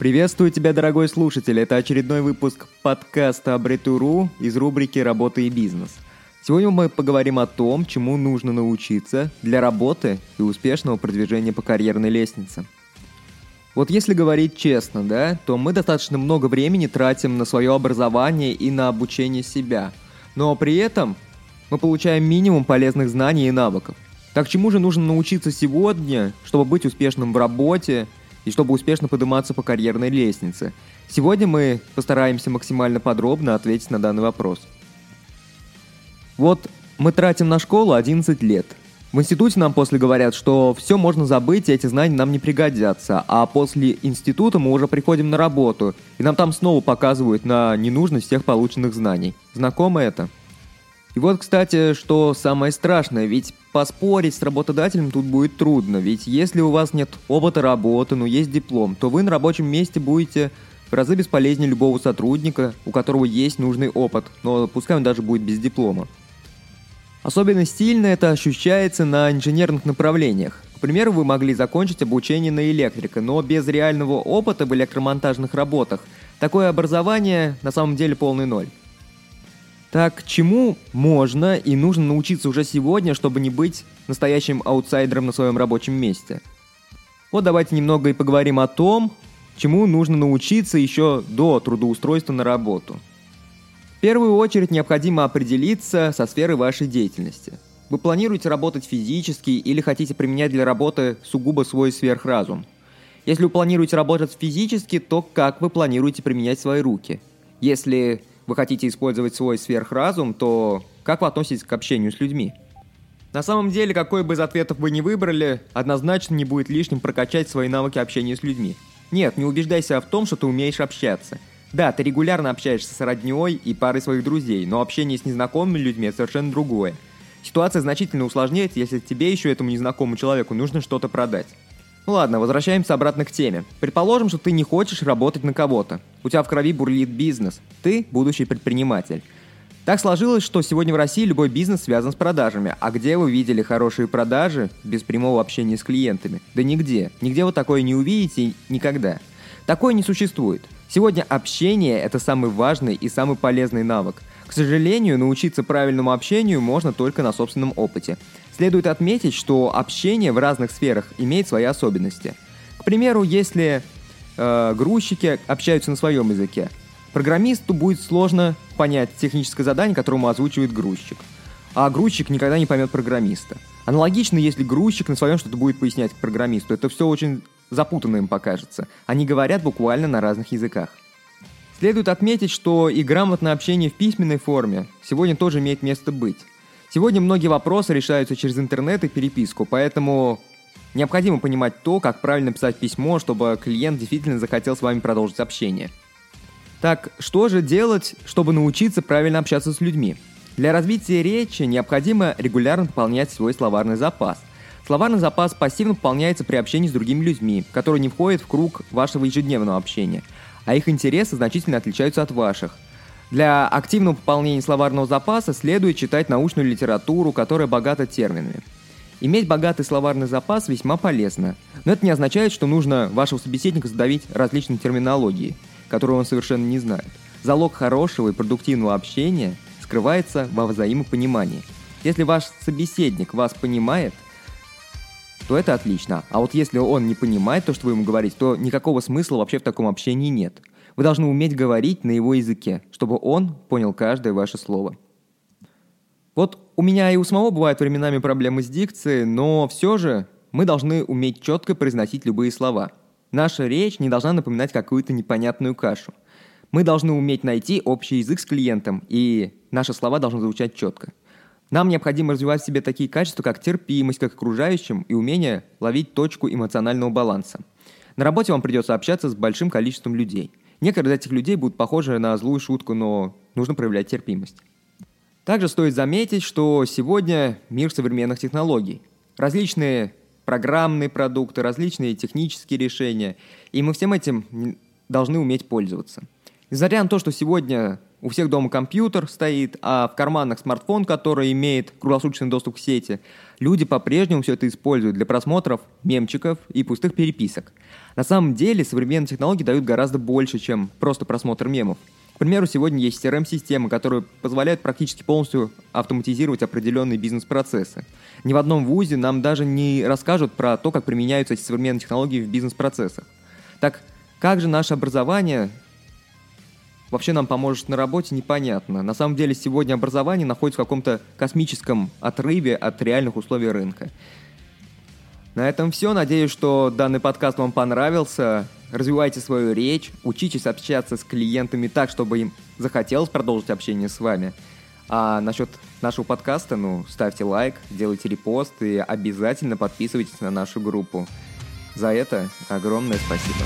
Приветствую тебя, дорогой слушатель. Это очередной выпуск подкаста Абритуру из рубрики «Работа и бизнес». Сегодня мы поговорим о том, чему нужно научиться для работы и успешного продвижения по карьерной лестнице. Вот если говорить честно, да, то мы достаточно много времени тратим на свое образование и на обучение себя. Но при этом мы получаем минимум полезных знаний и навыков. Так чему же нужно научиться сегодня, чтобы быть успешным в работе и чтобы успешно подниматься по карьерной лестнице? Сегодня мы постараемся максимально подробно ответить на данный вопрос. Вот мы тратим на школу 11 лет. В институте нам после говорят, что все можно забыть, и эти знания нам не пригодятся. А после института мы уже приходим на работу, и нам там снова показывают на ненужность всех полученных знаний. Знакомо это? И вот, кстати, что самое страшное, ведь поспорить с работодателем тут будет трудно, ведь если у вас нет опыта работы, но есть диплом, то вы на рабочем месте будете в разы бесполезнее любого сотрудника, у которого есть нужный опыт, но пускай он даже будет без диплома. Особенно сильно это ощущается на инженерных направлениях. К примеру, вы могли закончить обучение на электрика, но без реального опыта в электромонтажных работах такое образование на самом деле полный ноль. Так, чему можно и нужно научиться уже сегодня, чтобы не быть настоящим аутсайдером на своем рабочем месте? Вот давайте немного и поговорим о том, чему нужно научиться еще до трудоустройства на работу. В первую очередь необходимо определиться со сферой вашей деятельности. Вы планируете работать физически или хотите применять для работы сугубо свой сверхразум? Если вы планируете работать физически, то как вы планируете применять свои руки? Если вы хотите использовать свой сверхразум, то как вы относитесь к общению с людьми? На самом деле, какой бы из ответов вы ни выбрали, однозначно не будет лишним прокачать свои навыки общения с людьми. Нет, не убеждайся в том, что ты умеешь общаться. Да, ты регулярно общаешься с роднёй и парой своих друзей, но общение с незнакомыми людьми – совершенно другое. Ситуация значительно усложняется, если тебе еще этому незнакомому человеку нужно что-то продать. Ну ладно, возвращаемся обратно к теме. Предположим, что ты не хочешь работать на кого-то. У тебя в крови бурлит бизнес. Ты будущий предприниматель. Так сложилось, что сегодня в России любой бизнес связан с продажами. А где вы видели хорошие продажи без прямого общения с клиентами? Да нигде. Нигде вы такое не увидите никогда. Такое не существует. Сегодня общение – это самый важный и самый полезный навык. К сожалению, научиться правильному общению можно только на собственном опыте. Следует отметить, что общение в разных сферах имеет свои особенности. К примеру, если э, грузчики общаются на своем языке, программисту будет сложно понять техническое задание, которое ему озвучивает грузчик. А грузчик никогда не поймет программиста. Аналогично, если грузчик на своем что-то будет пояснять программисту, это все очень запутанно им покажется. Они говорят буквально на разных языках. Следует отметить, что и грамотное общение в письменной форме сегодня тоже имеет место быть. Сегодня многие вопросы решаются через интернет и переписку, поэтому необходимо понимать то, как правильно писать письмо, чтобы клиент действительно захотел с вами продолжить общение. Так, что же делать, чтобы научиться правильно общаться с людьми? Для развития речи необходимо регулярно пополнять свой словарный запас. Словарный запас пассивно пополняется при общении с другими людьми, которые не входят в круг вашего ежедневного общения – а их интересы значительно отличаются от ваших. Для активного пополнения словарного запаса следует читать научную литературу, которая богата терминами. Иметь богатый словарный запас весьма полезно, но это не означает, что нужно вашего собеседника задавить различной терминологией, которую он совершенно не знает. Залог хорошего и продуктивного общения скрывается во взаимопонимании. Если ваш собеседник вас понимает – то это отлично. А вот если он не понимает то, что вы ему говорите, то никакого смысла вообще в таком общении нет. Вы должны уметь говорить на его языке, чтобы он понял каждое ваше слово. Вот у меня и у самого бывают временами проблемы с дикцией, но все же мы должны уметь четко произносить любые слова. Наша речь не должна напоминать какую-то непонятную кашу. Мы должны уметь найти общий язык с клиентом, и наши слова должны звучать четко. Нам необходимо развивать в себе такие качества, как терпимость к окружающим и умение ловить точку эмоционального баланса. На работе вам придется общаться с большим количеством людей. Некоторые из этих людей будут похожи на злую шутку, но нужно проявлять терпимость. Также стоит заметить, что сегодня мир современных технологий. Различные программные продукты, различные технические решения, и мы всем этим должны уметь пользоваться. Несмотря на то, что сегодня у всех дома компьютер стоит, а в карманах смартфон, который имеет круглосуточный доступ к сети, люди по-прежнему все это используют для просмотров мемчиков и пустых переписок. На самом деле современные технологии дают гораздо больше, чем просто просмотр мемов. Примеру, сегодня есть CRM-системы, которые позволяют практически полностью автоматизировать определенные бизнес-процессы. Ни в одном вузе нам даже не расскажут про то, как применяются эти современные технологии в бизнес-процессах. Так как же наше образование вообще нам поможет на работе, непонятно. На самом деле сегодня образование находится в каком-то космическом отрыве от реальных условий рынка. На этом все. Надеюсь, что данный подкаст вам понравился. Развивайте свою речь, учитесь общаться с клиентами так, чтобы им захотелось продолжить общение с вами. А насчет нашего подкаста, ну, ставьте лайк, делайте репост и обязательно подписывайтесь на нашу группу. За это огромное спасибо.